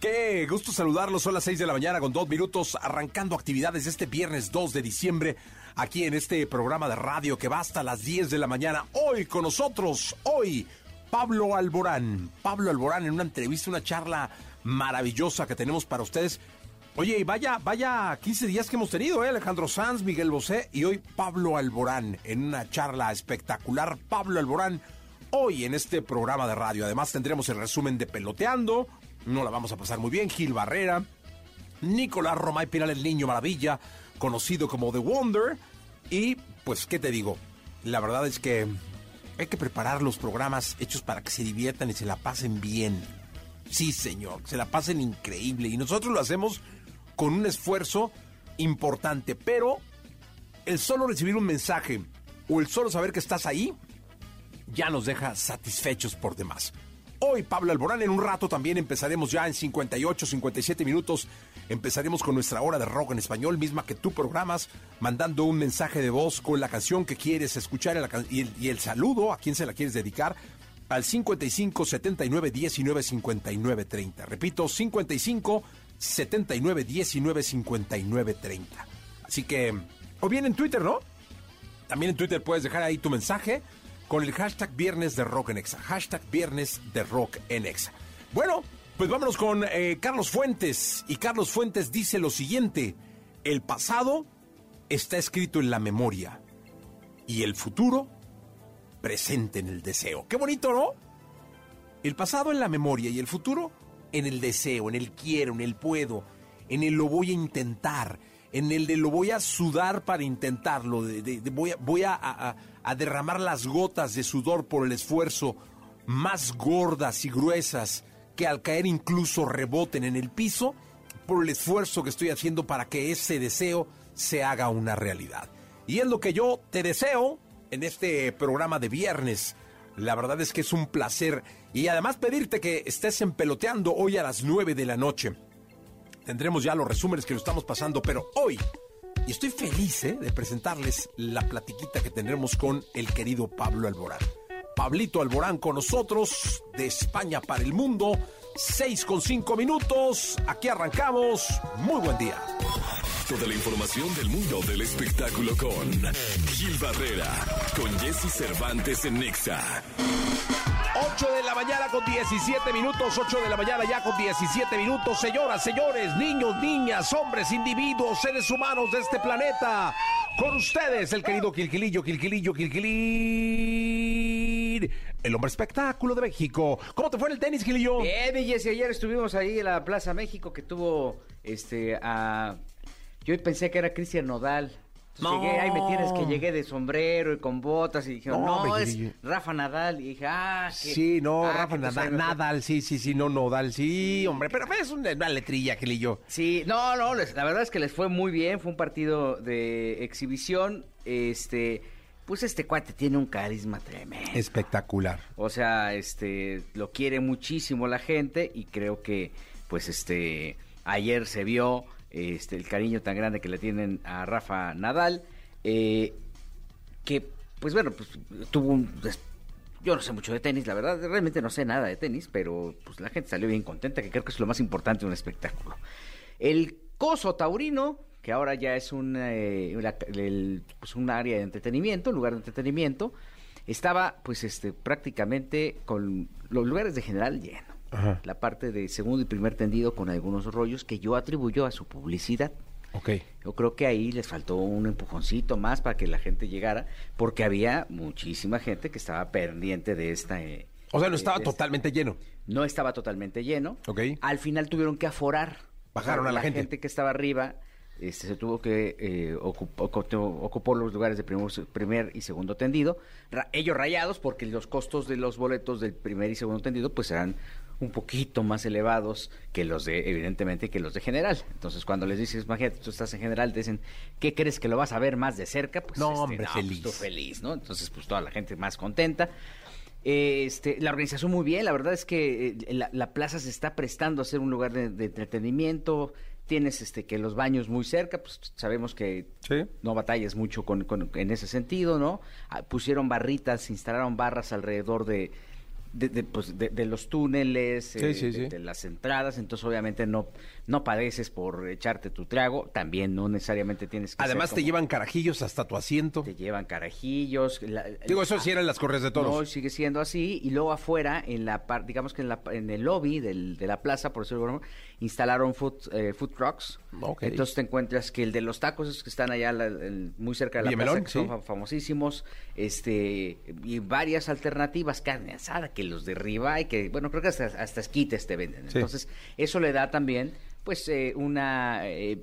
Qué gusto saludarlos. Son las 6 de la mañana con dos minutos arrancando actividades este viernes 2 de diciembre aquí en este programa de radio que va hasta las 10 de la mañana. Hoy con nosotros, hoy, Pablo Alborán. Pablo Alborán en una entrevista, una charla maravillosa que tenemos para ustedes. Oye, y vaya, vaya 15 días que hemos tenido, ¿eh? Alejandro Sanz, Miguel Bosé y hoy Pablo Alborán en una charla espectacular. Pablo Alborán hoy en este programa de radio. Además tendremos el resumen de Peloteando, no la vamos a pasar muy bien. Gil Barrera, Nicolás Romay Pinal, el niño maravilla, conocido como The Wonder. Y pues, ¿qué te digo? La verdad es que hay que preparar los programas hechos para que se diviertan y se la pasen bien. Sí, señor, se la pasen increíble. Y nosotros lo hacemos con un esfuerzo importante. Pero el solo recibir un mensaje o el solo saber que estás ahí ya nos deja satisfechos por demás. Hoy Pablo Alborán, en un rato también empezaremos ya en 58, 57 minutos, empezaremos con nuestra hora de rock en español, misma que tú programas, mandando un mensaje de voz con la canción que quieres escuchar y, el, saludo a quien se la quieres dedicar al 55 79 19 59 30. Repito, 55 79 19 59 30. Así que, o bien en Twitter, ¿no? También en Twitter puedes dejar ahí tu mensaje con el hashtag Viernes de Rock en Exa. Hashtag Viernes de Rock en Exa. Bueno, pues vámonos con eh, Carlos Fuentes. Y Carlos Fuentes dice lo siguiente. El pasado está escrito en la memoria y el futuro presente en el deseo. Qué bonito, ¿no? El pasado en la memoria y el futuro en el deseo, en el quiero, en el puedo, en el lo voy a intentar, en el de lo voy a sudar para intentarlo, de, voy, a, voy a, a derramar las gotas de sudor por el esfuerzo, más gordas y gruesas que al caer incluso reboten en el piso, por el esfuerzo que estoy haciendo para que ese deseo se haga una realidad. Y es lo que yo te deseo en este programa de viernes. La verdad es que es un placer y además pedirte que estés empeloteando hoy a las 9 de la noche. Tendremos ya los resúmenes que nos estamos pasando, pero hoy y estoy feliz ¿eh? de presentarles la platiquita que tendremos con el querido Pablo Alborán. Pablito Alborán con nosotros, de España para el mundo, 6 con 5 minutos, aquí arrancamos, muy buen día. Toda la información del mundo del espectáculo con Gil Barrera, con Jesse Cervantes en Nexa. 8 de la mañana con 17 minutos, 8 de la mañana ya con 17 minutos. Señoras, señores, niños, niñas, hombres, individuos, seres humanos de este planeta. Con ustedes, el querido Quilquilillo, Quilquilillo, Quilquilín, el hombre espectáculo de México. ¿Cómo te fue en el tenis, Gilillo? Bien, Jesse, ayer estuvimos ahí en la Plaza México que tuvo, este, a... Yo pensé que era Cristian Nodal. No. Llegué, ahí me tienes que llegué de sombrero y con botas y dijeron, no, es Rafa Nadal. Y dije, ah, Sí, no, ah, Rafa Nadal, Nadal, sí, sí, sí, no, Nodal, sí, hombre, pero es una, letrilla que yo. Sí, no, no, la verdad es que les fue muy bien, fue un partido de exhibición, este... Pues este cuate tiene un carisma tremendo. Espectacular. O sea, este, lo quiere muchísimo la gente y creo que, pues, este, ayer se vio este, el cariño tan grande que le tienen a Rafa Nadal, eh, que, pues bueno, pues tuvo un... Yo no sé mucho de tenis, la verdad, realmente no sé nada de tenis, pero pues la gente salió bien contenta, que creo que es lo más importante de un espectáculo. El coso taurino, que ahora ya es un, eh, pues área de entretenimiento, un lugar de entretenimiento, estaba pues este prácticamente con los lugares de general llenos la parte de segundo y primer tendido con algunos rollos que yo atribuyo a su publicidad. Ok. Yo creo que ahí les faltó un empujoncito más para que la gente llegara, porque había muchísima gente que estaba pendiente de esta... eh, O sea, no estaba totalmente lleno. No estaba totalmente lleno. Ok. Al final tuvieron que aforar. Bajaron a la gente. que estaba arriba este, se tuvo que eh, ocup- ocupó, ocupó los lugares de primer, primer y segundo tendido. Ra- ellos rayados porque los costos de los boletos del primer y segundo tendido pues eran un poquito más elevados que los de, evidentemente, que los de general. Entonces, cuando les dices, imagínate, tú estás en general, te dicen, ¿qué crees que lo vas a ver más de cerca? Pues, No, este, hombre, pues, feliz. tú feliz, ¿no? Entonces, pues toda la gente más contenta. Este, la organización muy bien, la verdad es que eh, la, la plaza se está prestando a ser un lugar de, de entretenimiento. Tienes este que los baños muy cerca, pues sabemos que Sí. no batallas mucho con, con- en ese sentido, ¿no? Ah, pusieron barritas, instalaron barras alrededor de, de, de, pues, de- de los túneles, Sí, eh, sí, de, sí. de las entradas, entonces obviamente no, no padeces por echarte tu trago, también no necesariamente tienes que Además ser te como- llevan carajillos hasta tu asiento. te llevan carajillos. la- Digo, eso sí eran las correas de toros. no, sigue siendo así. Y luego afuera, en la par- digamos que en, la, en el lobby del- de la plaza, por decirlo forma, instalaron food, eh, food trucks. Entonces te encuentras que el de los tacos es que están allá la- el- muy cerca de la Villamelón, plaza, que son sí. fa- famosísimos. Este, y varias alternativas, carne asada, que los de y que, bueno, creo que hasta, hasta esquites te venden. Sí. Entonces, eso le da también, pues, eh, una... eh,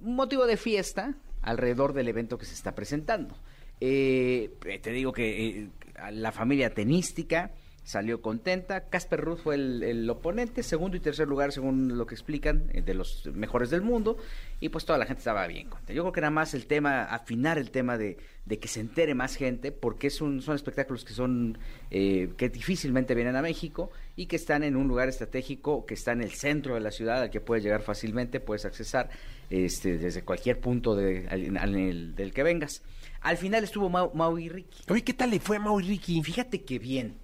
un motivo de fiesta alrededor del evento que se está presentando. Eh, te digo que eh, la familia tenística salió contenta. Casper Ruth fue el, el oponente, segundo y tercer lugar, según lo que explican, eh, de los mejores del mundo. Y pues toda la gente estaba bien contenta. Yo creo que era más el tema, afinar el tema de, de que se entere más gente, porque es un, son espectáculos que son eh, que difícilmente vienen a México y que están en un lugar estratégico, que está en el centro de la ciudad, al que puedes llegar fácilmente, puedes accesar este, desde cualquier punto de, al- al- el- del que vengas. Al final estuvo Mau, Mau y Ricky. Oye, ¿qué tal le fue a Mau y Ricky? Fíjate que bien.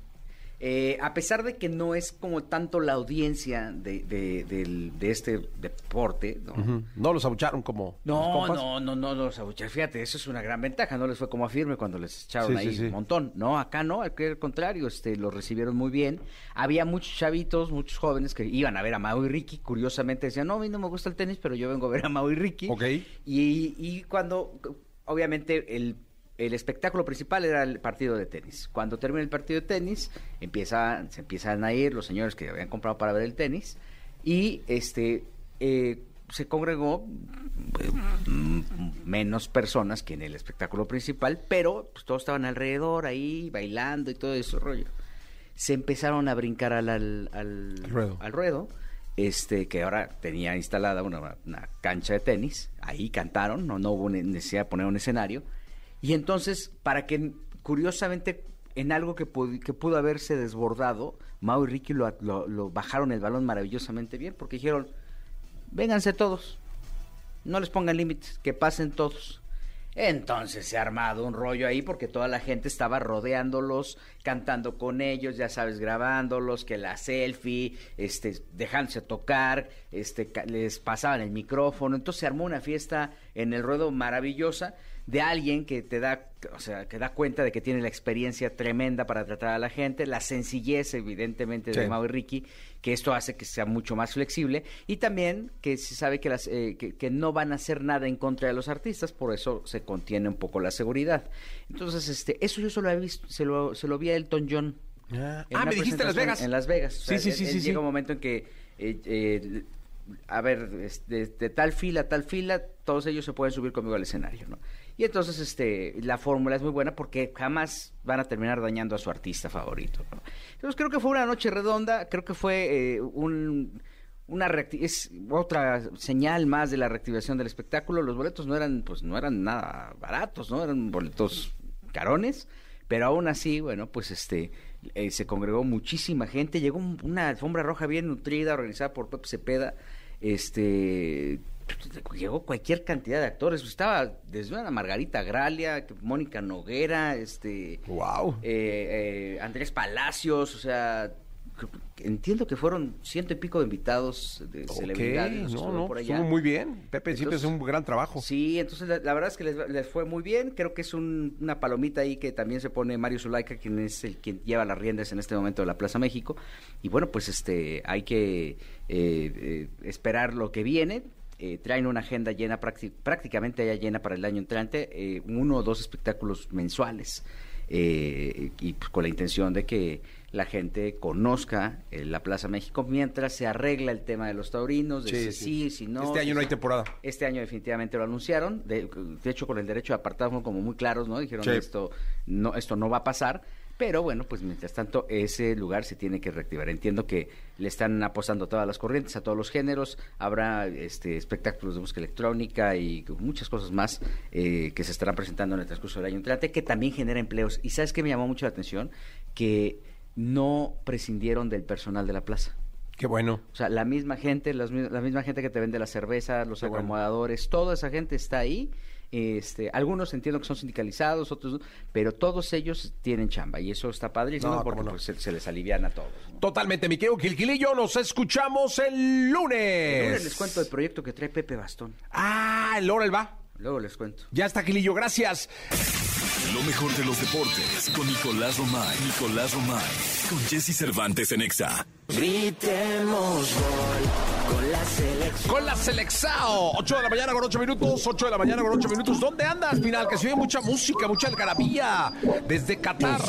Eh, a pesar de que no es como tanto la audiencia de, de, del- de este deporte, ¿no? No los abucharon como los No, compas? no, no, no los abucheos. Fíjate, eso es una gran ventaja. No les fue como a firme cuando les echaron Sí, ahí sí, sí. un montón. No, acá no, al al contrario, este, los recibieron muy bien. Había muchos chavitos, muchos jóvenes que iban a ver a Mau y Ricky. Curiosamente decían, no, a mí no me gusta el tenis, pero yo vengo a ver a Mau y Ricky. Ok. Y, y cuando, obviamente, el, el espectáculo principal era el partido de tenis. Cuando termina el partido de tenis, empieza, se empiezan a ir los señores que habían comprado para ver el tenis y este eh, se congregó eh, menos personas que en el espectáculo principal, pero pues, todos estaban alrededor ahí bailando y todo ese rollo. Se empezaron a brincar al, al, al- Al ruedo. al ruedo, este que ahora tenía instalada una, una cancha de tenis, ahí cantaron, no, no hubo ne- necesidad de poner un escenario, y entonces, para que, curiosamente, en algo que, pudi- que pudo haberse desbordado, Mau y Ricky lo, bajaron el balón maravillosamente bien, porque dijeron, vénganse todos, no les pongan límites, que pasen todos. Entonces se ha armado un rollo ahí porque toda la gente estaba rodeándolos, cantando con ellos, ya sabes, grabándolos, que la selfie, este, dejándose tocar, este, les pasaban el micrófono. Entonces se armó una fiesta en el ruedo maravillosa de alguien que te da, o sea, que da cuenta de que tiene la experiencia tremenda para tratar a la gente, la sencillez evidentemente de Sí. Mau y Ricky, que esto hace que sea mucho más flexible y también que se sabe que, las, eh, que, que no van a hacer nada en contra de los artistas, por eso se contiene un poco la seguridad. Entonces, este, eso yo solo he visto, se lo, se lo vi a Elton John. Ah, en ah, me dijiste en Las Vegas. En Las Vegas. O Sí, sea, sí, sí, él sí, sí. Llega un momento en que, eh, eh, a ver, de, de tal fila a tal fila, todos ellos se pueden subir conmigo al escenario, ¿no? Y entonces, este, la fórmula es muy buena porque jamás van a terminar dañando a su artista favorito. Entonces creo que fue una noche redonda, creo que fue eh, un una es otra señal más de la reactivación del espectáculo. Los boletos no eran, pues, no eran nada baratos, ¿no? Eran boletos carones, pero aún así, bueno, pues este eh, se congregó muchísima gente, llegó un- una alfombra roja bien nutrida, organizada por Pepe Cepeda, este llegó cualquier cantidad de actores, estaba desde una Margarita Gralia, Mónica Noguera, este Wow. eh, eh, Andrés Palacios, o sea, entiendo que fueron ciento y pico de invitados de celebridades no, no, por allá. estuvo muy bien. Pepe siempre hace un gran trabajo. Sí, entonces la, la verdad es que les, les fue muy bien. Creo que es un- una palomita ahí que también se pone Mario Zulaika, quien es el quien lleva las riendas en este momento de la Plaza México. Y bueno, pues este hay que eh, eh, esperar lo que viene. Eh, traen una agenda llena, prácticamente ya llena para el año entrante, eh, uno o dos espectáculos mensuales, y pues, con la intención de que la gente conozca la Plaza México mientras se arregla el tema de los taurinos, de si sí, si no. Este año no hay temporada. Este año definitivamente lo anunciaron, de, hecho con el derecho de apartado como muy claros, ¿no? Dijeron esto no esto no va a pasar. Pero bueno, pues mientras tanto ese lugar se tiene que reactivar. Entiendo que le están apostando a todas las corrientes, a todos los géneros. Habrá este, espectáculos de música electrónica y muchas cosas más eh, que se estarán presentando en el transcurso del año entrante, que también genera empleos. Y ¿sabes qué me llamó mucho la atención? Que no prescindieron del personal de la plaza. Qué bueno. O sea, la misma gente, la misma gente que te vende la cerveza, los acomodadores, toda esa gente está ahí este, algunos entiendo que son sindicalizados, otros, pero todos ellos tienen chamba y eso está padrísimo porque pues, se, les alivian a todos. Totalmente, mi querido Gilquilillo, nos escuchamos el lunes. El lunes les cuento el proyecto que trae Pepe Bastón. Ah, el él va. Luego les cuento. Ya está, Gilillo, gracias. Lo mejor de los deportes con Nicolás Romay. Nicolás Romay. Con Jesse Cervantes en Exa. Gritemos gol con la selección. Con la selección. 8 de la mañana con 8 minutos. 8 de la mañana con 8 minutos. ¿Dónde andas, final? Que se oye mucha música, mucha algarabía. Desde Qatar.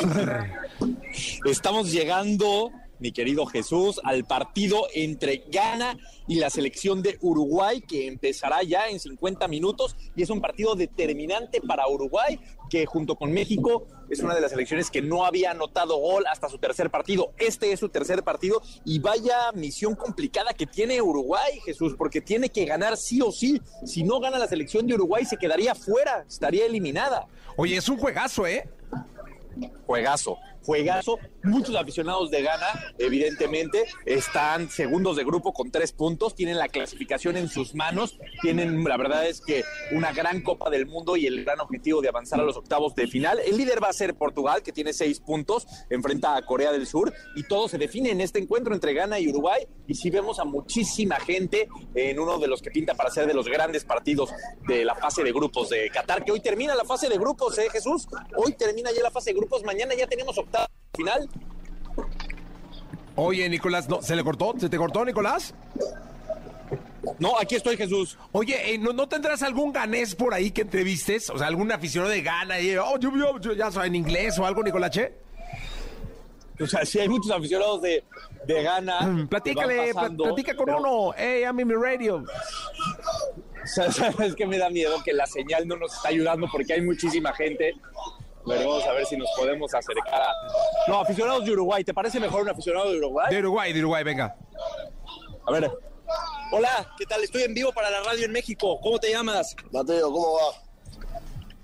Estamos llegando mi querido Jesús, al partido entre Ghana y la selección de Uruguay, que empezará ya en 50 minutos y es un partido determinante para Uruguay, que junto con México es una de las selecciones que no había anotado gol hasta su tercer partido. Este es su tercer partido y vaya misión complicada que tiene Uruguay, Jesús, porque tiene que ganar sí o sí. Si no gana la selección de Uruguay, se quedaría fuera, estaría eliminada. Oye, es un juegazo, ¿eh? Juegazo juegazo. Muchos aficionados de Ghana, evidentemente, están segundos de grupo con tres puntos, tienen la clasificación en sus manos, tienen, la verdad es que una gran Copa del Mundo y el gran objetivo de avanzar a los octavos de final. El líder va a ser Portugal, que tiene seis puntos, enfrenta a Corea del Sur y todo se define en este encuentro entre Ghana y Uruguay. Y si vemos a muchísima gente en uno de los que pinta para ser de los grandes partidos de la fase de grupos de Qatar, que hoy termina la fase de grupos, ¿eh, Jesús? Hoy termina ya la fase de grupos, mañana ya tenemos octavos final. Oye, Nicolás, ¿no, ¿se le cortó? ¿Se te cortó, Nicolás? No, aquí estoy, Jesús. Oye, eh, ¿no, tendrás algún ganés por ahí que entrevistes? O sea, algún aficionado de Gana y, oh, yo, ya soy en inglés o algo, Nicolache. O sea, sí hay muchos aficionados de, de Ghana. Mm, platícale, platica con uno. Hey, I'm in mi radio. ¿Sabes que me da miedo? Que la señal no nos está ayudando porque hay muchísima gente Veremos a ver si nos podemos acercar a... No, aficionados de Uruguay. ¿Te parece mejor un aficionado de Uruguay? De Uruguay, de Uruguay, venga. A ver. Hola, ¿qué tal? Estoy en vivo para la radio en México. ¿Cómo te llamas? Mateo, ¿cómo va?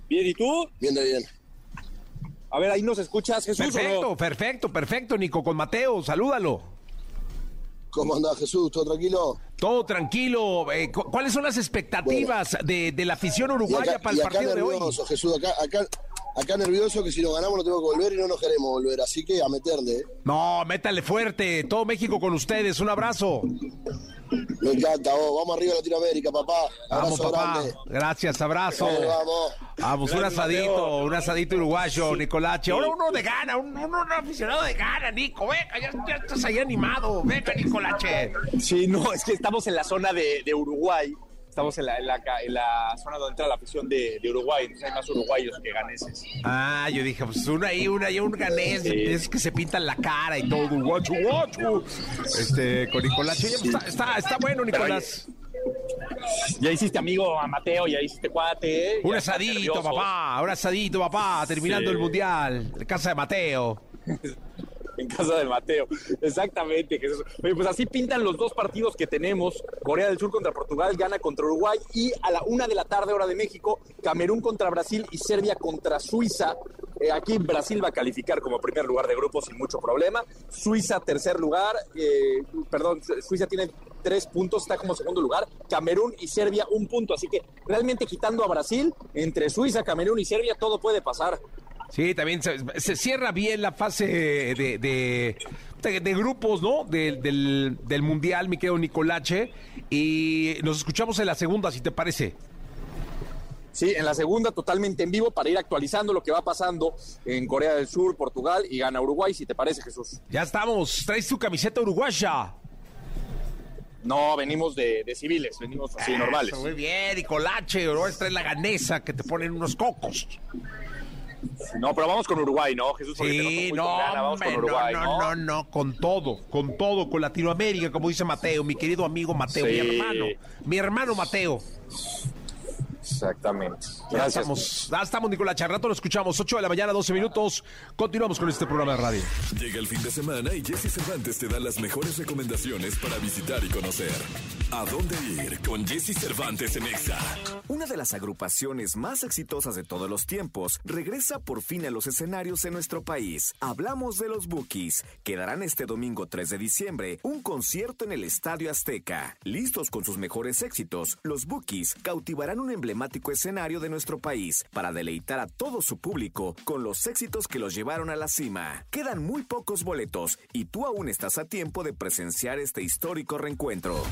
Bien, ¿y tú? Bien de bien. A ver, ahí nos escuchas, Jesús. Perfecto, perfecto, perfecto, Nico, con Mateo, salúdalo. ¿Cómo anda Jesús? ¿Todo tranquilo? Todo tranquilo. Eh, ¿Cuáles son las expectativas de, de, la afición uruguaya para el partido de hoy? Jesús, acá, acá, acá nervioso que si lo ganamos no tengo que volver y no nos queremos volver, así que a meterle. ¿eh? No, métale fuerte, todo México con ustedes, un abrazo. Me encanta, vamos arriba a Latinoamérica, papá. vamos, papá. Gracias, abrazo. vamos. Vamos, un asadito, un asadito uruguayo, Nicolache. Ahora uno de gana, un, aficionado de gana, Nico. Venga, ya, estás ahí animado. Venga, Nicolache. Sí, no, es que estamos en la zona de, de Uruguay estamos en la, en la, en la zona donde entra la afición de, de, Uruguay, entonces hay más uruguayos que ganeses. Ah, yo dije, pues uno ahí, uno ahí, un ganés, es que se pintan la cara y todo, guacho, guacho. Este, con Nicolás, sí. está, está, está, bueno, Nicolás. Ya hiciste amigo a Mateo, ya hiciste cuate. ¿eh? Un asadito, papá, un asadito, papá, terminando el mundial, casa de Mateo. en casa del Mateo. Exactamente, Jesús. pues así pintan los dos partidos que tenemos. Corea del Sur contra Portugal, gana contra Uruguay y a la una de la tarde hora de México, Camerún contra Brasil y Serbia contra Suiza. Eh, aquí Brasil va a calificar como primer lugar de grupo sin mucho problema. Suiza tercer lugar, eh, perdón, Suiza tiene tres puntos, está como segundo lugar. Camerún y Serbia un punto. Así que realmente quitando a Brasil, entre Suiza, Camerún y Serbia, todo puede pasar. Sí, también se, cierra bien la fase de, de, grupos, ¿no? del, del, Mundial, mi querido Nicolache. Y nos escuchamos en la segunda, si te parece. Sí, en la segunda totalmente en vivo para ir actualizando lo que va pasando en Corea del Sur, Portugal y gana Uruguay, si te parece, Jesús. Ya estamos. Traes tu camiseta uruguaya. No, venimos de, de civiles, venimos así normales. Muy bien, Nicolache, ahora trae la ganesa que te ponen unos cocos. No, pero vamos con Uruguay, ¿no, Jesús? Sí, no, con gana, vamos hombre, con Uruguay, no, no, no, no, con todo, con todo, con Latinoamérica, como dice Mateo, mi querido amigo Mateo, mi hermano, mi hermano Mateo. Exactamente. Ya Gracias. estamos, ya estamos, Nicolás. Al rato lo escuchamos. 8 de la mañana, 12 minutos. Continuamos con este programa de radio. Llega el fin de semana y Jesse Cervantes te da las mejores recomendaciones para visitar y conocer. ¿A dónde ir con Jesse Cervantes en Exa? Una de las agrupaciones más exitosas de todos los tiempos regresa por fin a los escenarios en nuestro país. Hablamos de los Bookies, que darán este domingo 3 de diciembre un concierto en el Estadio Azteca. Listos con sus mejores éxitos, los Bookies cautivarán un emblemático escenario de nuestro país para deleitar a todo su público con los éxitos que los llevaron a la cima. Quedan muy pocos boletos y tú aún estás a tiempo de presenciar este histórico reencuentro.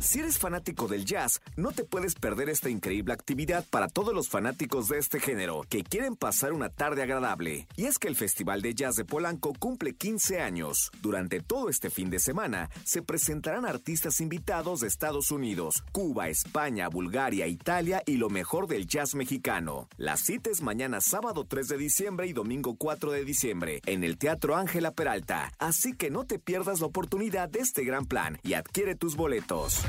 Si eres fanático del jazz, no te puedes perder esta increíble actividad para todos los fanáticos de este género que quieren pasar una tarde agradable. Y es que el Festival de Jazz de Polanco cumple 15 años. Durante todo este fin de semana se presentarán artistas invitados de Estados Unidos, Cuba, España, Bulgaria, Italia y lo mejor del jazz mexicano. La cita es mañana sábado 3 de diciembre y domingo 4 de diciembre en el Teatro Ángela Peralta. Así que no te pierdas la oportunidad de este gran plan y adquiere tus boletos.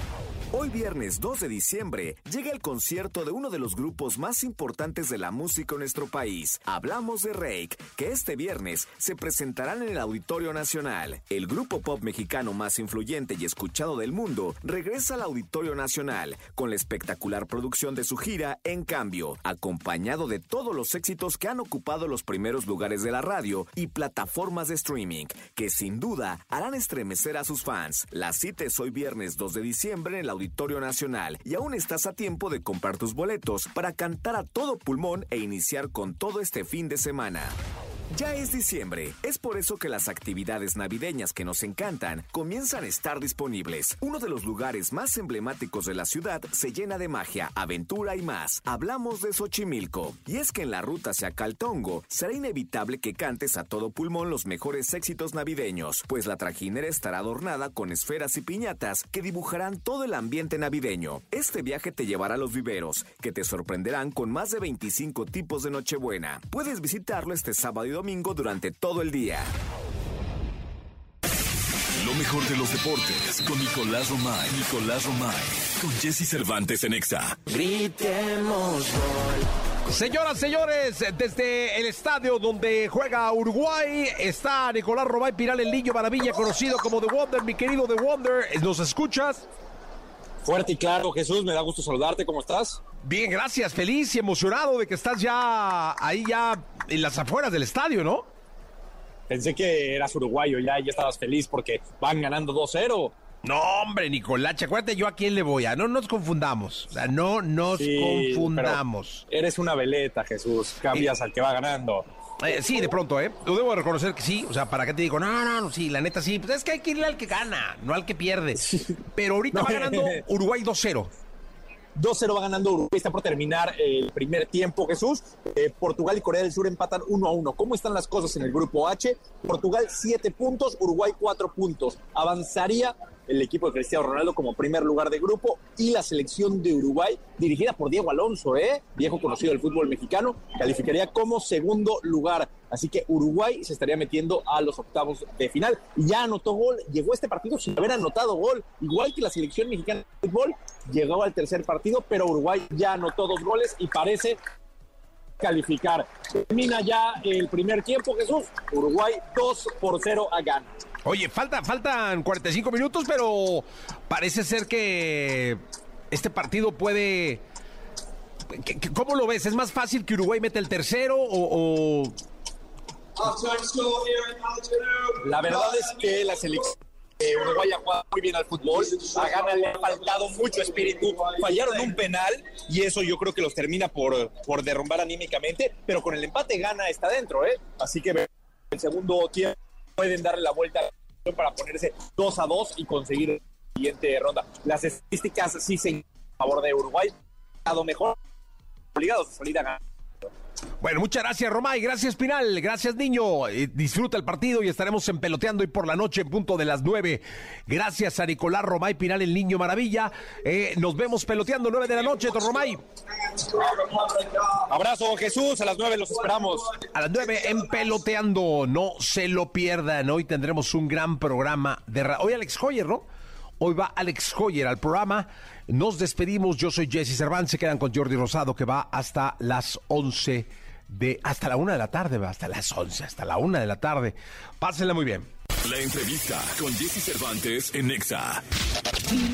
Hoy viernes 2 de diciembre llega el concierto de uno de los grupos más importantes de la música en nuestro país. Hablamos de Rake, que este viernes se presentarán en el Auditorio Nacional. El grupo pop mexicano más influyente y escuchado del mundo regresa al Auditorio Nacional con la espectacular producción de su gira En Cambio, acompañado de todos los éxitos que han ocupado los primeros lugares de la radio y plataformas de streaming, que sin duda harán estremecer a sus fans. La cita es hoy viernes 2 de diciembre en el Auditorio Nacional y aún estás a tiempo de comprar tus boletos para cantar a todo pulmón e iniciar con todo este fin de semana. Ya es diciembre, es por eso que las actividades navideñas que nos encantan comienzan a estar disponibles. Uno de los lugares más emblemáticos de la ciudad se llena de magia, aventura y más. Hablamos de Xochimilco. Y es que en la ruta hacia Caltongo será inevitable que cantes a todo pulmón los mejores éxitos navideños, pues la trajinera estará adornada con esferas y piñatas que dibujarán todo el ambiente navideño. Este viaje te llevará a los viveros, que te sorprenderán con más de 25 tipos de Nochebuena. Puedes visitarlo este sábado y domingo durante todo el día. Lo mejor de los deportes con Nicolás Romay. Nicolás Romay. Con Jesse Cervantes en Exa. Gritemos gol. Señoras, señores, desde el estadio donde juega Uruguay está Nicolás Romay Piral, el niño maravilla, conocido como The Wonder, mi querido The Wonder. ¿Nos escuchas? Fuerte y claro, Jesús, me da gusto saludarte, ¿cómo estás? Bien, gracias, feliz y emocionado de que estás ya ahí ya en las afueras del estadio, ¿no? Pensé que eras uruguayo ya y ya estabas feliz porque van ganando 2-0. No, hombre, Nicolás, acuérdate yo a quién le voy a. No nos confundamos. O sea, no nos Sí, confundamos. Eres una veleta, Jesús. Cambias al que va ganando. Eh, sí, de pronto, ¿eh? Lo debo reconocer que sí. O sea, ¿para qué te digo? No, no, no, sí, la neta sí. Pues es que hay que irle al que gana, no al que pierde. Pero ahorita No. va ganando Uruguay 2-0. 2-0 va ganando Uruguay, está por terminar el primer tiempo, Jesús. Eh, Portugal y Corea del Sur empatan 1 a 1. ¿Cómo están las cosas en el grupo H? Portugal 7 puntos, Uruguay 4 puntos. Avanzaría el equipo de Cristiano Ronaldo como primer lugar de grupo y la selección de Uruguay, dirigida por Diego Alonso, ¿eh? viejo conocido del fútbol mexicano, calificaría como segundo lugar. Así que Uruguay se estaría metiendo a los octavos de final. Ya anotó gol, llegó este partido sin haber anotado gol, igual que la selección mexicana de fútbol, llegó al tercer partido, pero Uruguay ya anotó dos goles y parece calificar. Termina ya el primer tiempo, Jesús. Uruguay 2 por 0 a Ghana. Oye, falta, faltan 45 minutos, pero parece ser que este partido puede. ¿Qué- qué- ¿Cómo lo ves? ¿Es más fácil que Uruguay meta el tercero o, o- La verdad es que la selección Uruguay ha jugado muy bien al fútbol. A Ghana le ha faltado mucho espíritu. Fallaron un penal y eso yo creo que los termina por, por derrumbar anímicamente. Pero con el empate Ghana está dentro, ¿eh? Así que el segundo tiempo pueden darle la vuelta para ponerse 2 a 2 y conseguir la siguiente ronda. Las estadísticas sí se a favor de Uruguay. Ha mejor obligados a salir a ganar Bueno, muchas gracias, Romay. Gracias, Pinal. Gracias, niño. Eh, disfruta el partido y estaremos en peloteando hoy por la noche en punto de las nueve. Gracias a Nicolás Romay Pinal, el niño maravilla. Eh, nos vemos peloteando nueve de la noche, don Romay. Abrazo, Jesús. A las nueve los esperamos. A las nueve en peloteando. No se lo pierdan. Hoy tendremos un gran programa de. Hoy Alex Hoyer, ¿no? Hoy va Alex Hoyer al programa. Nos despedimos. Yo soy Jesse Cervantes. Se quedan con Jordi Rosado que va hasta las once de hasta la una de la tarde, hasta las once, hasta la una de la tarde. Pásenla muy bien. La entrevista con Jesse Cervantes en Nexa.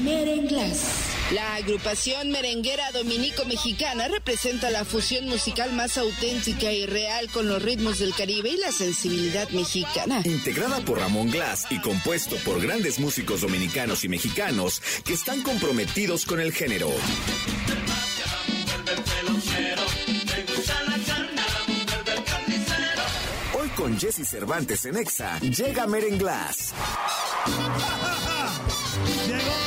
Merenglas. La agrupación merenguera dominico-mexicana representa la fusión musical más auténtica y real con los ritmos del Caribe y la sensibilidad mexicana. Integrada por Ramón Glass y compuesto por grandes músicos dominicanos y mexicanos que están comprometidos con el género. Con Jesse Cervantes en Exa, llega Merenglas. Llegó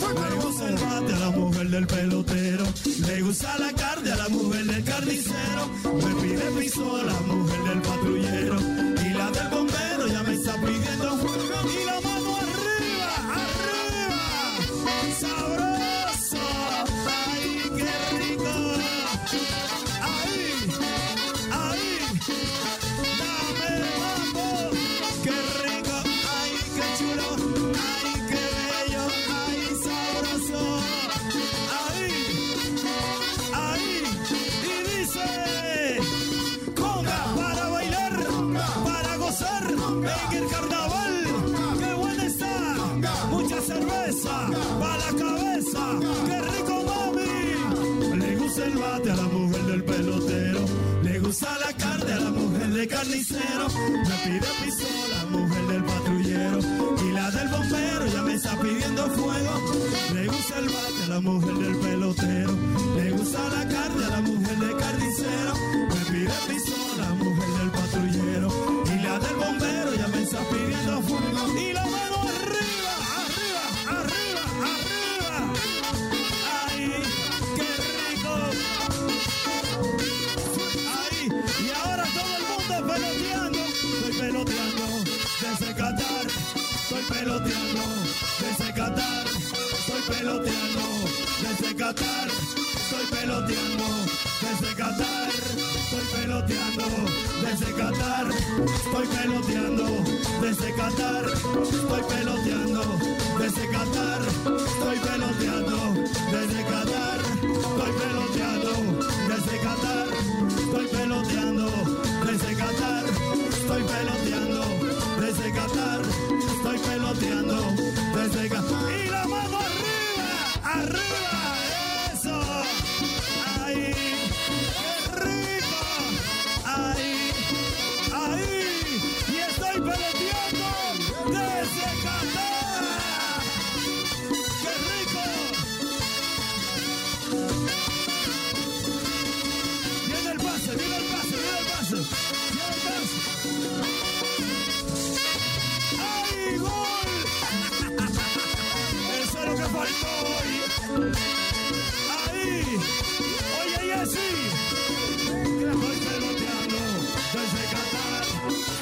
Le gusta el bate a la mujer del pelotero. Le gusta la carne a la mujer del carnicero. Me pide pistola, mujer carnicero. Me pide pistola, mujer del patrullero. Y la del bombero ya me está pidiendo fuego. Le gusta el bate a la mujer del pelotero. Le gusta la carne a la mujer del carnicero. Me pide pistola, mujer del patrullero. Y la del bombero ya me está pidiendo fuego. Qatar. Estoy peloteando desde Qatar. Estoy peloteando desde Qatar. Estoy peloteando desde Qatar. Estoy peloteando desde Qatar. Estoy peloteando desde Qatar. Estoy peloteando desde Qatar. Estoy peloteando desde Qatar. Estoy peloteando desde Qatar. Estoy peloteando desde Qatar. Y la mano arriba, arriba,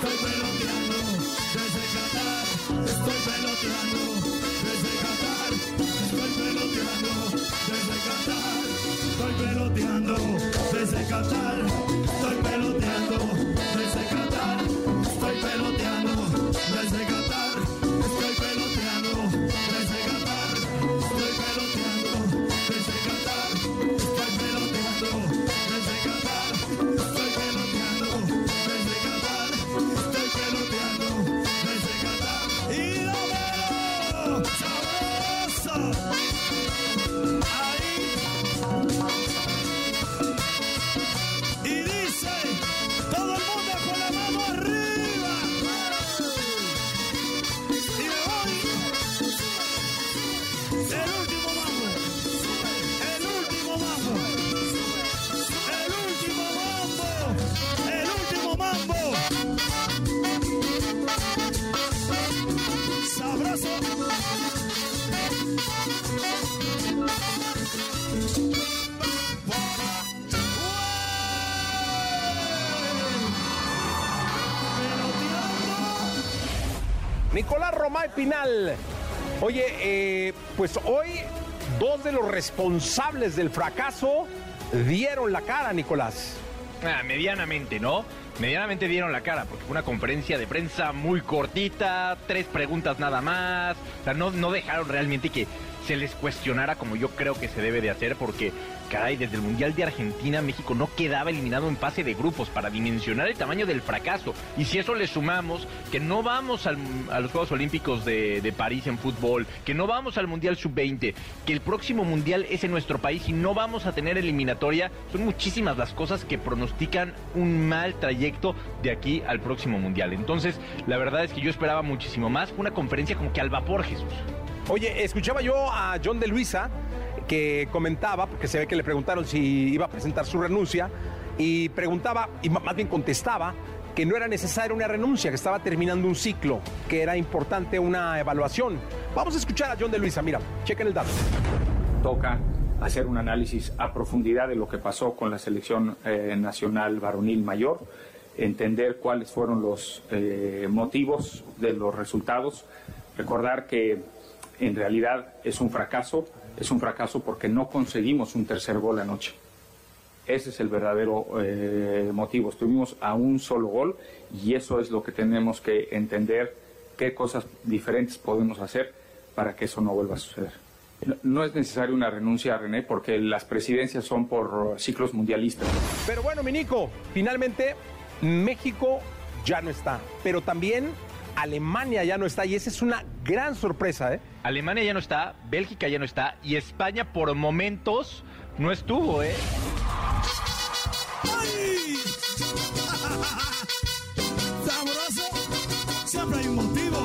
Estoy bueno. Eh, pues hoy dos de los responsables del fracaso dieron la cara, Nicolás. Ah, medianamente, ¿no? Medianamente dieron la cara, porque fue una conferencia de prensa muy cortita, tres preguntas nada más. O sea, no, no dejaron realmente que se les cuestionara como yo creo que se debe de hacer, porque, caray, desde el Mundial de Argentina, México no quedaba eliminado en fase de grupos para dimensionar el tamaño del fracaso. Y si eso le sumamos que no vamos al- a los Juegos Olímpicos de, de París en fútbol, que no vamos al Mundial Sub-20, que el próximo Mundial es en nuestro país y no vamos a tener eliminatoria, son muchísimas las cosas que pronostican un mal trayecto de aquí al próximo Mundial. Entonces, la verdad es que yo esperaba muchísimo más. Fue una conferencia como que al vapor, Jesús. Oye, escuchaba yo a John de Luisa que comentaba, porque se ve que le preguntaron si iba a presentar su renuncia, y preguntaba, y más bien contestaba, que no era necesaria una renuncia, que estaba terminando un ciclo, que era importante una evaluación. Vamos a escuchar a John de Luisa, mira, chequen el dato. toca hacer un análisis a profundidad de lo que pasó con la selección eh, nacional varonil mayor, entender cuáles fueron los eh, motivos de los resultados, recordar que en realidad es un fracaso, es un fracaso porque no conseguimos un tercer gol anoche. Ese es el verdadero eh, motivo. Estuvimos a un solo gol y eso es lo que tenemos que entender, qué cosas diferentes podemos hacer para que eso no vuelva a suceder. No- es necesaria una renuncia, René, porque las presidencias son por ciclos mundialistas. Pero bueno, mi Nico, finalmente México ya no está, pero también Alemania ya no está, y esa es una gran sorpresa, ¿eh? Alemania ya no está, Bélgica ya no está y España por momentos no estuvo, ¿eh? ¡Ay! ¡Sabroso! Siempre hay un motivo,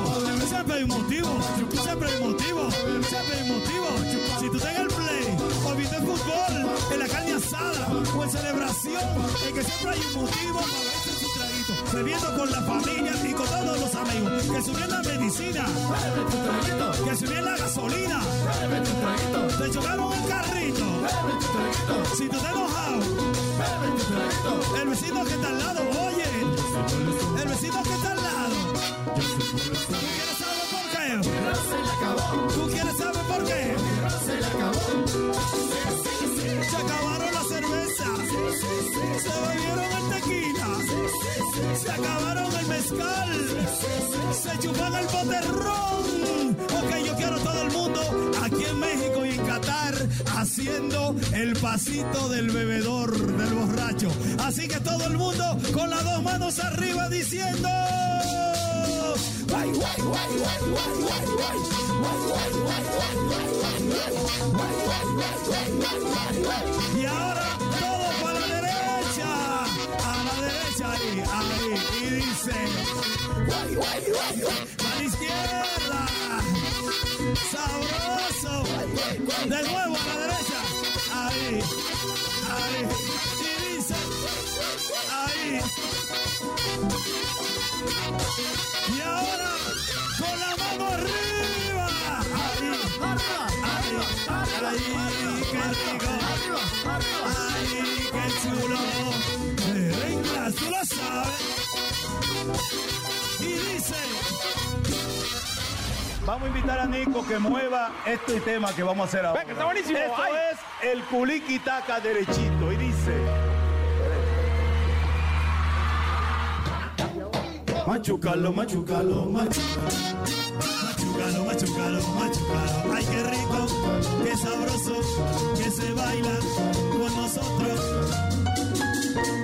siempre hay un motivo, siempre hay un motivo, siempre hay un motivo. Si tú tengas el play, o viste el fútbol, en la carne asada, o en celebración, es que siempre hay un motivo bebiendo con la familia y con todos los amigos. Que subió la medicina, que subió la gasolina, te chocaron el carrito. Si tú te enojado, el vecino que está al lado, oye, el vecino que está al lado. ¿Tú quieres saber por qué? ¿Tú quieres saber por qué? Se acabaron las cervezas, se bebieron el tequila, se acabaron el mezcal, se chupan el boterrón. Ok, yo quiero a todo el mundo aquí en México y en Qatar haciendo el pasito del bebedor, del borracho. Así que todo el mundo con las dos manos arriba diciendo. Y ahora todo para la derecha. A la derecha ahí, ahí. Y dice. Guay, guay, guay, guay. Izquierda. Sabroso. De nuevo a la derecha. Ahí. Ahí. Y dice. Ahí. Y ahora con la mano arriba. Ahí. Ahí. Ahí. Qué rico. Ahí. Qué chulo. Tú lo sabes. Y dice. Vamos a invitar a Nico que mueva este tema que vamos a hacer ahora. Venga, está buenísimo. Esto Ay. es el culiqui taca derechito y dice. Machucalo, machucalo, machucalo. Machucalo, machucalo, machucalo. Ay, qué rico, qué sabroso, que se baila con nosotros.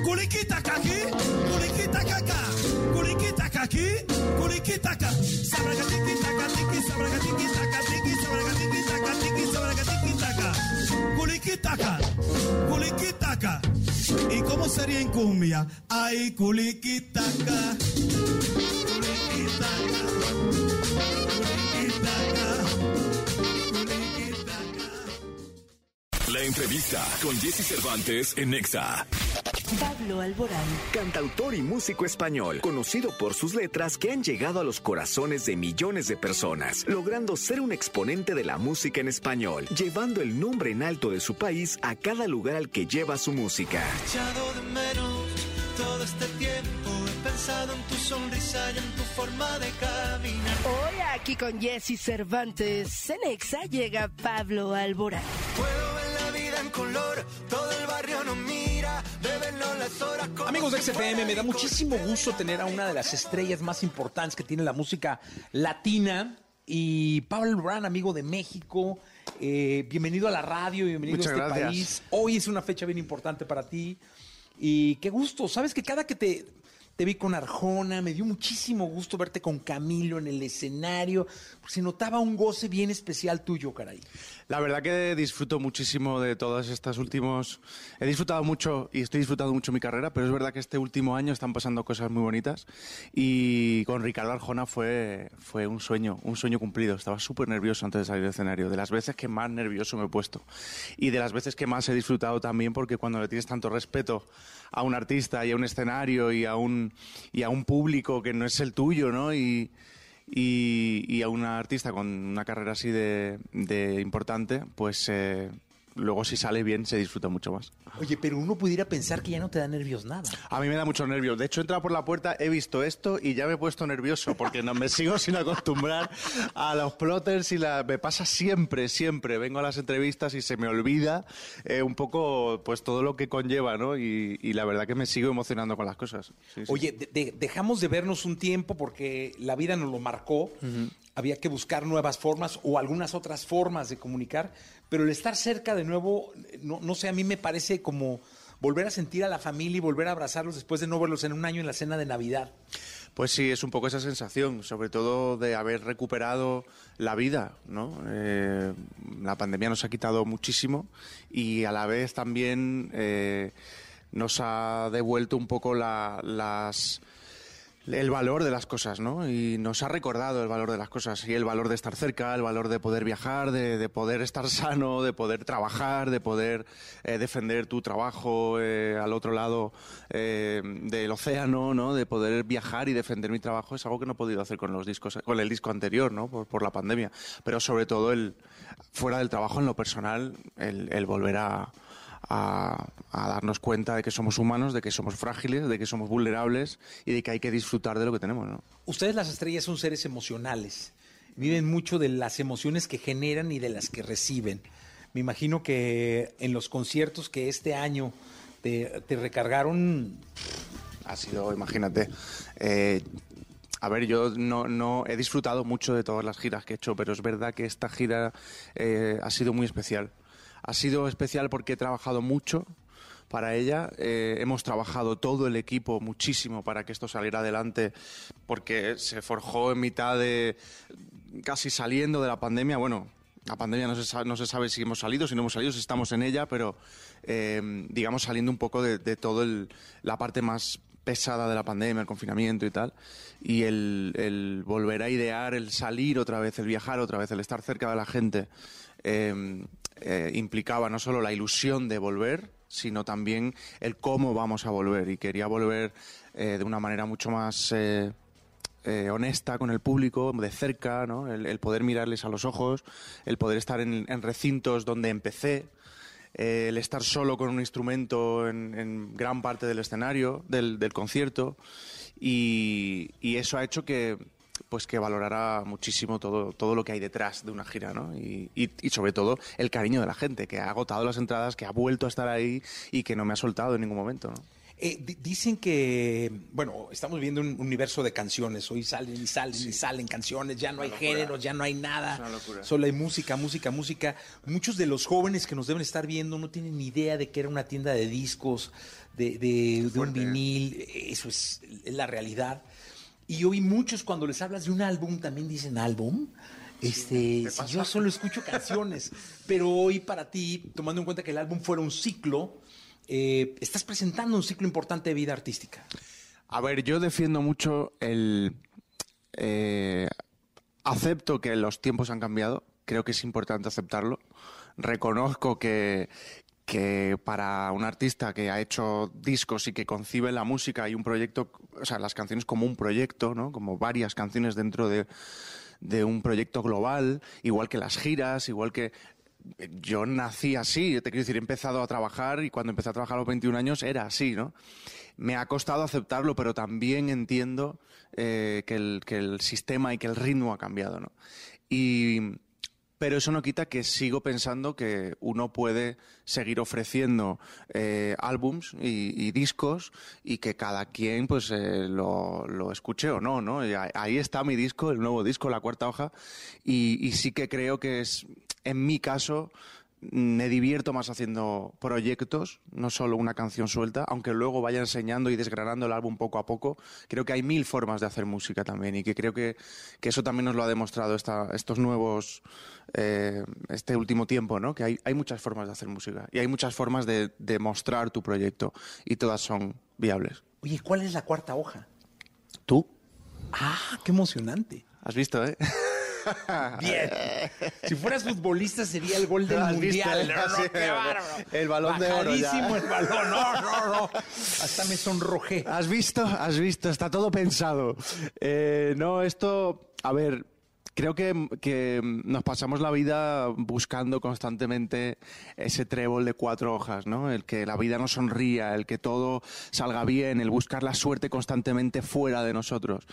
Culiquita aquí, culiquita caca, culiquita aquí, culiquita acá. Sabracatiqui, tacatiqui, sabracatiqui, tacatiqui, sabracatiqui, tacatiqui, sabracatiqui, taca. Culiquita acá, culiquita acá. ¿Y cómo sería en cumbia? Ay, acá. Culiquita acá. La entrevista con Jesse Cervantes en Nexa. Pablo Alborán. Cantautor y músico español, conocido por sus letras que han llegado a los corazones de millones de personas, logrando ser un exponente de la música en español, llevando el nombre en alto de su país a cada lugar al que lleva su música. echado de menos todo este tiempo. He pensado en tu sonrisa y en tu forma de caminar. Hoy Aquí con Jesse Cervantes, Cenexa llega Pablo Alborán. Puedo ver la vida en color, todo el barrio nos mira, Amigos de XFM, me da muchísimo gusto tener a una de las estrellas más importantes que tiene la música latina. Y Pablo Alborán, amigo de México, eh, bienvenido a la radio, bienvenido Muchas a este gracias. país. Hoy es una fecha bien importante para ti. Y qué gusto, sabes que cada que te, te vi con Arjona, me dio muchísimo gusto verte con Camilo en el escenario, se notaba un goce bien especial tuyo, caray. La verdad que disfruto muchísimo de todos estos últimos... He disfrutado mucho y estoy disfrutando mucho mi carrera, pero es verdad que este último año están pasando cosas muy bonitas y con Ricardo Arjona fue, fue un sueño, un sueño cumplido. Estaba súper nervioso antes de salir del escenario, de las veces que más nervioso me he puesto y de las veces que más he disfrutado también porque cuando le tienes tanto respeto a un artista y a un escenario y a un, y a un público que no es el tuyo, ¿no? Y, y, y a una artista con una carrera así de, de importante, pues eh, luego si sale bien se disfruta mucho más. Oye, pero uno pudiera pensar que ya no te da nervios nada. A mí me da mucho nervios. De hecho, he entrado por la puerta, he visto esto y ya me he puesto nervioso porque no me sigo sin acostumbrar a los plotters y la... me pasa siempre, siempre. Vengo a las entrevistas y se me olvida eh, un poco pues todo lo que conlleva, ¿no? Y, y la verdad que me sigo emocionando con las cosas. Sí. Oye, de- de- dejamos de vernos un tiempo porque la vida nos lo marcó. Había que buscar nuevas formas o algunas otras formas de comunicar, pero el estar cerca de nuevo, no, no sé, a mí me parece como volver a sentir a la familia y volver a abrazarlos después de no verlos en un año en la cena de Navidad. Pues sí, es un poco esa sensación, sobre todo de haber recuperado la vida, ¿no? Eh, la pandemia nos ha quitado muchísimo y a la vez también eh, nos ha devuelto un poco la- las el valor de las cosas, ¿no? Y nos ha recordado el valor de las cosas y el valor de estar cerca, el valor de poder viajar, de, de poder estar sano, de poder trabajar, de poder eh, defender tu trabajo eh, al otro lado eh, del océano, ¿no? De poder viajar y defender mi trabajo es algo que no he podido hacer con los discos, con el disco anterior, ¿no? Por, por la pandemia. Pero sobre todo el fuera del trabajo en lo personal, el, el volver a a, a darnos cuenta de que somos humanos, de que somos frágiles, de que somos vulnerables y de que hay que disfrutar de lo que tenemos, ¿no? Ustedes las estrellas son seres emocionales. Viven mucho de las emociones que generan y de las que reciben. Me imagino que en los conciertos que este año te, te recargaron... Ha sido, imagínate. eh, a ver, yo no, no he disfrutado mucho de todas las giras que he hecho, pero es verdad que esta gira eh, ha sido muy especial. Ha sido especial porque he trabajado mucho para ella. eh, hemos trabajado todo el equipo muchísimo para que esto saliera adelante, porque se forjó en mitad de casi saliendo de la pandemia. Bueno, la pandemia no se sabe, no se sabe si hemos salido, si no hemos salido, si estamos en ella, pero eh, digamos saliendo un poco de, de todo el- la parte más pesada de la pandemia, el confinamiento y tal, y el, el volver a idear, el salir otra vez, el viajar otra vez, el estar cerca de la gente, eh, eh, implicaba no solo la ilusión de volver, sino también el cómo vamos a volver. Y quería volver eh, de una manera mucho más eh, honesta con el público, de cerca, ¿no? el, poder mirarles a los ojos, el poder estar en, recintos donde empecé, el estar solo con un instrumento en, gran parte del escenario, del, del concierto, y eso ha hecho que pues que valorara muchísimo todo, todo lo que hay detrás de una gira, ¿no? Y, y- y sobre todo el cariño de la gente, que ha agotado las entradas, que ha vuelto a estar ahí y que no me ha soltado en ningún momento, ¿no? Eh, di- dicen que, bueno, estamos viendo un universo de canciones. Hoy salen y salen y salen canciones, ya no hay géneros, ya no hay nada. Es una locura. Solo hay música, música, música. Muchos de los jóvenes que nos deben estar viendo no tienen ni idea de que era una tienda de discos, de, de- de un vinil. Eso es, es la realidad. Y hoy muchos cuando les hablas de un álbum también dicen álbum. Este, si yo solo escucho canciones, pero hoy para ti, tomando en cuenta que el álbum fuera un ciclo, eh, estás presentando un ciclo importante de vida artística. A ver, yo defiendo mucho el... eh, acepto que los tiempos han cambiado, creo que es importante aceptarlo. Reconozco que, que para un artista que ha hecho discos y que concibe la música y un proyecto, o sea, las canciones como un proyecto, ¿no? Como varias canciones dentro de, un proyecto global, igual que las giras, igual que yo nací así, te quiero decir, he empezado a trabajar y cuando empecé a trabajar a los 21 años era así, ¿no? Me ha costado aceptarlo, pero también entiendo eh, que, el, que el sistema y que el ritmo ha cambiado, ¿no? Y, pero eso no quita que sigo pensando que uno puede seguir ofreciendo eh, álbums y, discos y que cada quien pues eh, lo, escuche o no, ¿no? Y ahí está mi disco, el nuevo disco, La Cuarta Hoja, y sí que creo que es, en mi caso, me divierto más haciendo proyectos, no solo una canción suelta, aunque luego vaya enseñando y desgranando el álbum poco a poco. Creo que hay mil formas de hacer música también y que creo que, que eso también nos lo ha demostrado esta- estos nuevos, eh, este último tiempo, ¿no? Que hay, hay muchas formas de hacer música y hay muchas formas de, de mostrar tu proyecto y todas son viables. Oye, ¿cuál es la cuarta hoja? ¿Tú? Ah, qué emocionante. Has visto, ¿eh? Bien. Si fueras futbolista sería el gol del visto, mundial. No, no, Sí, qué bárbaro. el balón de oro ya. El balón. No, no, no. Hasta me sonrojé. ¿Has visto? Has visto, está todo pensado. Eh, no, esto, a ver, creo que, que nos pasamos la vida buscando constantemente ese trébol de cuatro hojas, ¿no? El que la vida nos sonría, el que todo salga bien, el buscar la suerte constantemente fuera de nosotros.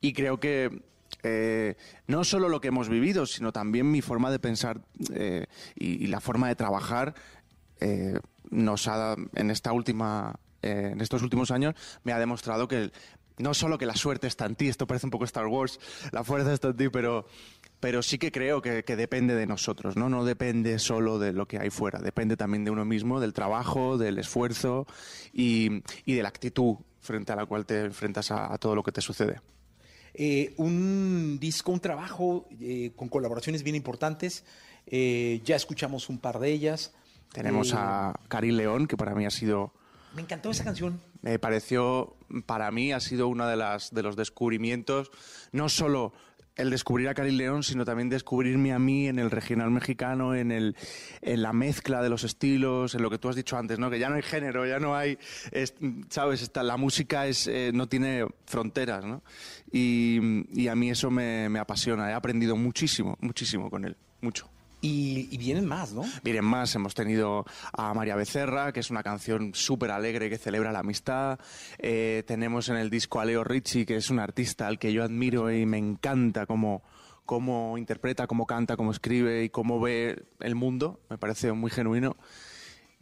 Y creo que eh, no solo lo que hemos vivido, sino también mi forma de pensar eh, y, la forma de trabajar eh, nos ha en esta última en estos últimos años me ha demostrado que no solo que la suerte está en ti, esto parece un poco Star Wars, la fuerza está en ti, pero pero sí que creo que, que depende de nosotros, ¿no? No depende solo de lo que hay fuera, depende también de uno mismo, del trabajo, del esfuerzo y, y de la actitud frente a la cual te enfrentas a todo lo que te sucede. Eh, un disco, un trabajo eh, con colaboraciones bien importantes. Eh, ya escuchamos un par de ellas. Tenemos a Karim León, que para mí ha sido Me encantó esa canción. me pareció, para mí ha sido uno de, las, de los descubrimientos, no solo el descubrir a Karim León, sino también descubrirme a mí en el regional mexicano, en, el, en la mezcla de los estilos, en lo que tú has dicho antes, ¿no? que ya no hay género, ya no hay, es- ¿sabes? Esta- la música es, eh, no tiene fronteras, ¿no? Y, y a mí eso me, me apasiona, he aprendido muchísimo, muchísimo con él, mucho. Y, vienen más, ¿no? Vienen más, hemos tenido a María Becerra, que es una canción súper alegre que celebra la amistad. Eh, tenemos en el disco a Leo Ricci, que es un artista al que yo admiro y me encanta cómo, cómo interpreta, cómo canta, cómo escribe y cómo ve el mundo. Me parece muy genuino.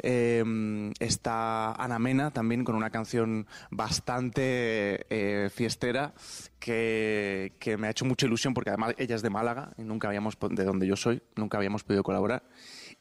Eh, está Ana Mena también con una canción bastante eh, fiestera que, que me ha hecho mucha ilusión porque además ella es de Málaga y nunca habíamos, de donde yo soy, nunca habíamos podido colaborar.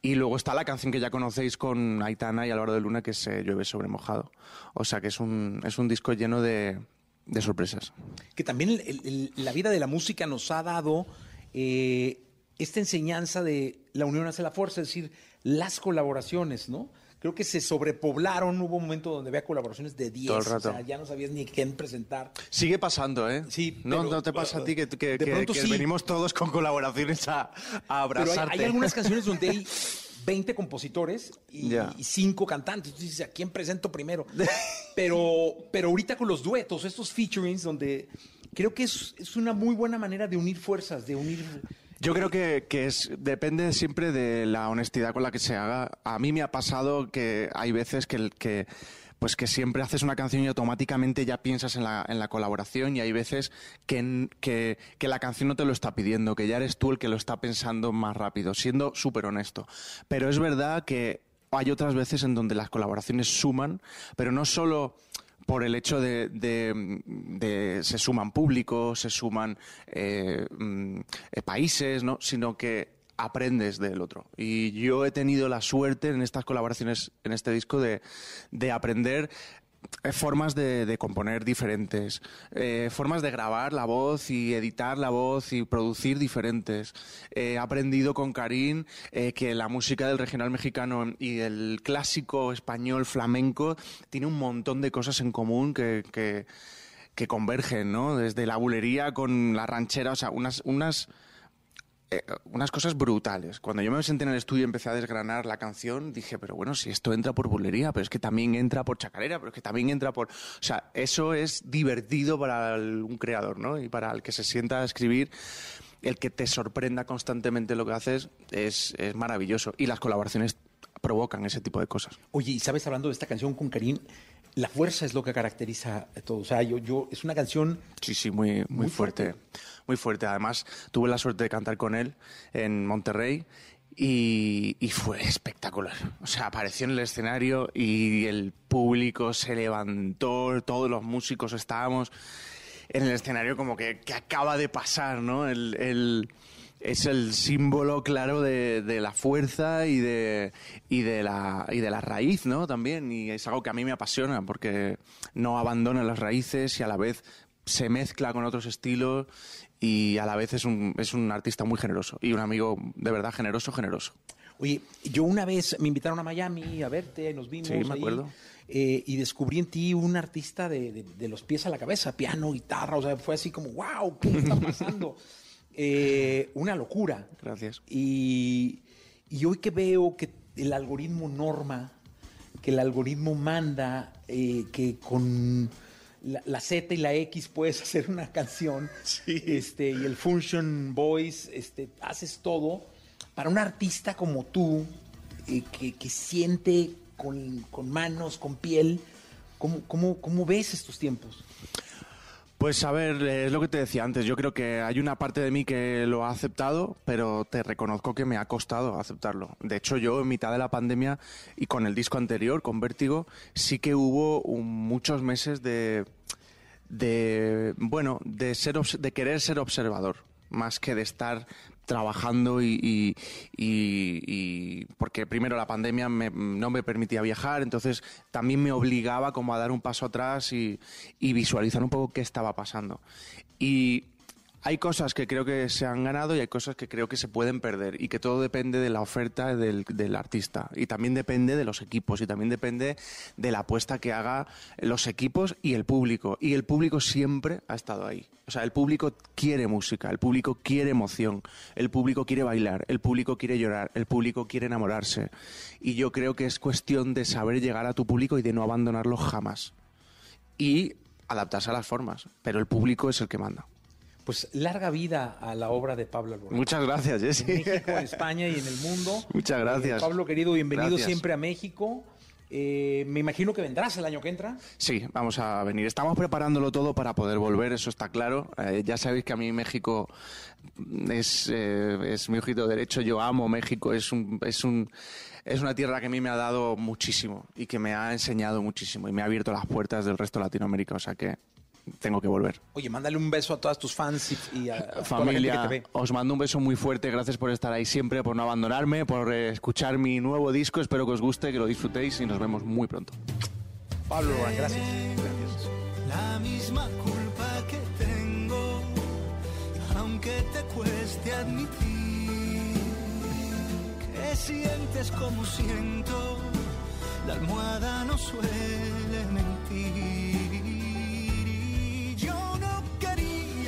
Y luego está la canción que ya conocéis con Aitana y Álvaro de Luna que se llueve sobre mojado. O sea que es un, es un disco lleno de, de sorpresas. que también el- el- la vida de la música nos ha dado eh, esta enseñanza de la unión hace la fuerza, es decir, las colaboraciones, ¿no? Creo que se sobrepoblaron, hubo un momento donde había colaboraciones de 10, Todo el o sea, ya no sabías ni quién presentar. Sigue pasando, ¿eh? Sí, No, pero- no te pasa a ti que, que- de que- pronto que sí. venimos todos con colaboraciones a, a Pero hay, abrazarte. hay algunas canciones donde hay 20 compositores y, Ya. y 5 cantantes. Tú dices, ¿a quién presento primero? Pero, pero ahorita con los duetos, estos featurings, donde creo que es, es una muy buena manera de unir fuerzas, de unir... Yo creo que, que es, depende siempre de la honestidad con la que se haga. A mí me ha pasado que hay veces que, pues que siempre haces una canción y automáticamente ya piensas en la, en la colaboración y hay veces que, que, que la canción no te lo está pidiendo, que ya eres tú el que lo está pensando más rápido, siendo súper honesto. Pero es verdad que hay otras veces en donde las colaboraciones suman, pero no solo por el hecho de, se suman públicos, se suman eh, mm, eh, países, ¿no? sino que aprendes del otro. Y yo he tenido la suerte en estas colaboraciones, en este disco, de, de aprender formas de, componer diferentes, eh, formas de grabar la voz y editar la voz y producir diferentes. Eh, he aprendido con Karim eh, que la música del regional mexicano y el clásico español flamenco tiene un montón de cosas en común que, que, que convergen, ¿no? Desde la bulería con la ranchera, o sea, unas, unas eh, unas cosas brutales. Cuando yo me senté en el estudio y empecé a desgranar la canción, dije, pero bueno, si esto entra por bulería, pero es que también entra por chacarera, pero es que también entra por... O sea, eso es divertido para un creador, ¿no? Y para el que se sienta a escribir. el que te sorprenda constantemente lo que haces es, es maravilloso. Y las colaboraciones provocan ese tipo de cosas. Oye, y sabes, hablando de esta canción con Karim, la fuerza es lo que caracteriza a todo. O sea, yo, yo, es una canción. Sí, sí, muy, muy, Muy fuerte. Muy fuerte. Además, tuve la suerte de cantar con él en Monterrey. Y, y fue espectacular. O sea, apareció en el escenario y el público se levantó, todos los músicos estábamos en el escenario como que, que acaba de pasar, ¿no? El, el- es el símbolo claro de, de la fuerza y de, y, de la, y de la raíz, ¿no? También. Y es algo que a mí me apasiona porque no abandona las raíces y a la vez se mezcla con otros estilos y a la vez es un, es un artista muy generoso y un amigo de verdad generoso, generoso. Oye, yo una vez me invitaron a Miami a verte, nos vimos. Sí, me ahí, acuerdo. eh, y descubrí en ti un artista de, de- de los pies a la cabeza, piano, guitarra, o sea, fue así como, wow, ¿qué está pasando? Eh, una locura. Gracias. Y, y hoy que veo que el algoritmo norma, que el algoritmo manda, eh, que con la, la Z y la X puedes hacer una canción, este, y el Function Voice, este, haces todo, para un artista como tú, eh, que, que siente con, con manos, con piel, ¿cómo, cómo, cómo ves estos tiempos? Pues a ver, eh, es lo que te decía antes. Yo creo que hay una parte de mí que lo ha aceptado, pero te reconozco que me ha costado aceptarlo. De hecho, yo en mitad de la pandemia y con el disco anterior, con Vértigo, sí que hubo muchos meses de, de bueno, de ser de querer ser observador, más que de estar trabajando y, y- porque primero la pandemia me- no me permitía viajar, entonces también me obligaba como a dar un paso atrás y, y visualizar un poco qué estaba pasando. Y hay cosas que creo que se han ganado y hay cosas que creo que se pueden perder y que todo depende de la oferta del, artista. Y también depende de los equipos y también depende de la apuesta que haga los equipos y el público. Y el público siempre ha estado ahí. O sea, el público quiere música, el público quiere emoción, el público quiere bailar, el público quiere llorar, el público quiere enamorarse. Y yo creo que es cuestión de saber llegar a tu público y de no abandonarlo jamás. Y adaptarse a las formas, pero el público es el que manda. Pues larga vida a la obra de Pablo Alborán. Muchas gracias, Jessy. En México, en España y en el mundo. Muchas gracias. Eh, Pablo, querido, bienvenido Gracias. siempre a México. Eh, me imagino que vendrás el año que entra. Sí, vamos a venir. Estamos preparándolo todo para poder volver, eso está claro. Eh, ya sabéis que a mí México es, eh, es mi ojito derecho. Yo amo México. Es, un, es, un, es una tierra que a mí me ha dado muchísimo y que me ha enseñado muchísimo y me ha abierto las puertas del resto de Latinoamérica. O sea que tengo que volver. Oye, mándale un beso a todas tus fans y, y a, a toda la gente que Familia, te ve. os mando un beso muy fuerte. Gracias por estar ahí siempre, por no abandonarme, por eh, escuchar mi nuevo disco. Espero que os guste, que lo disfrutéis y nos vemos muy pronto. Pablo Alborán, gracias. La misma culpa que tengo, aunque te cueste admitir que sientes como siento, la almohada no suele mentir.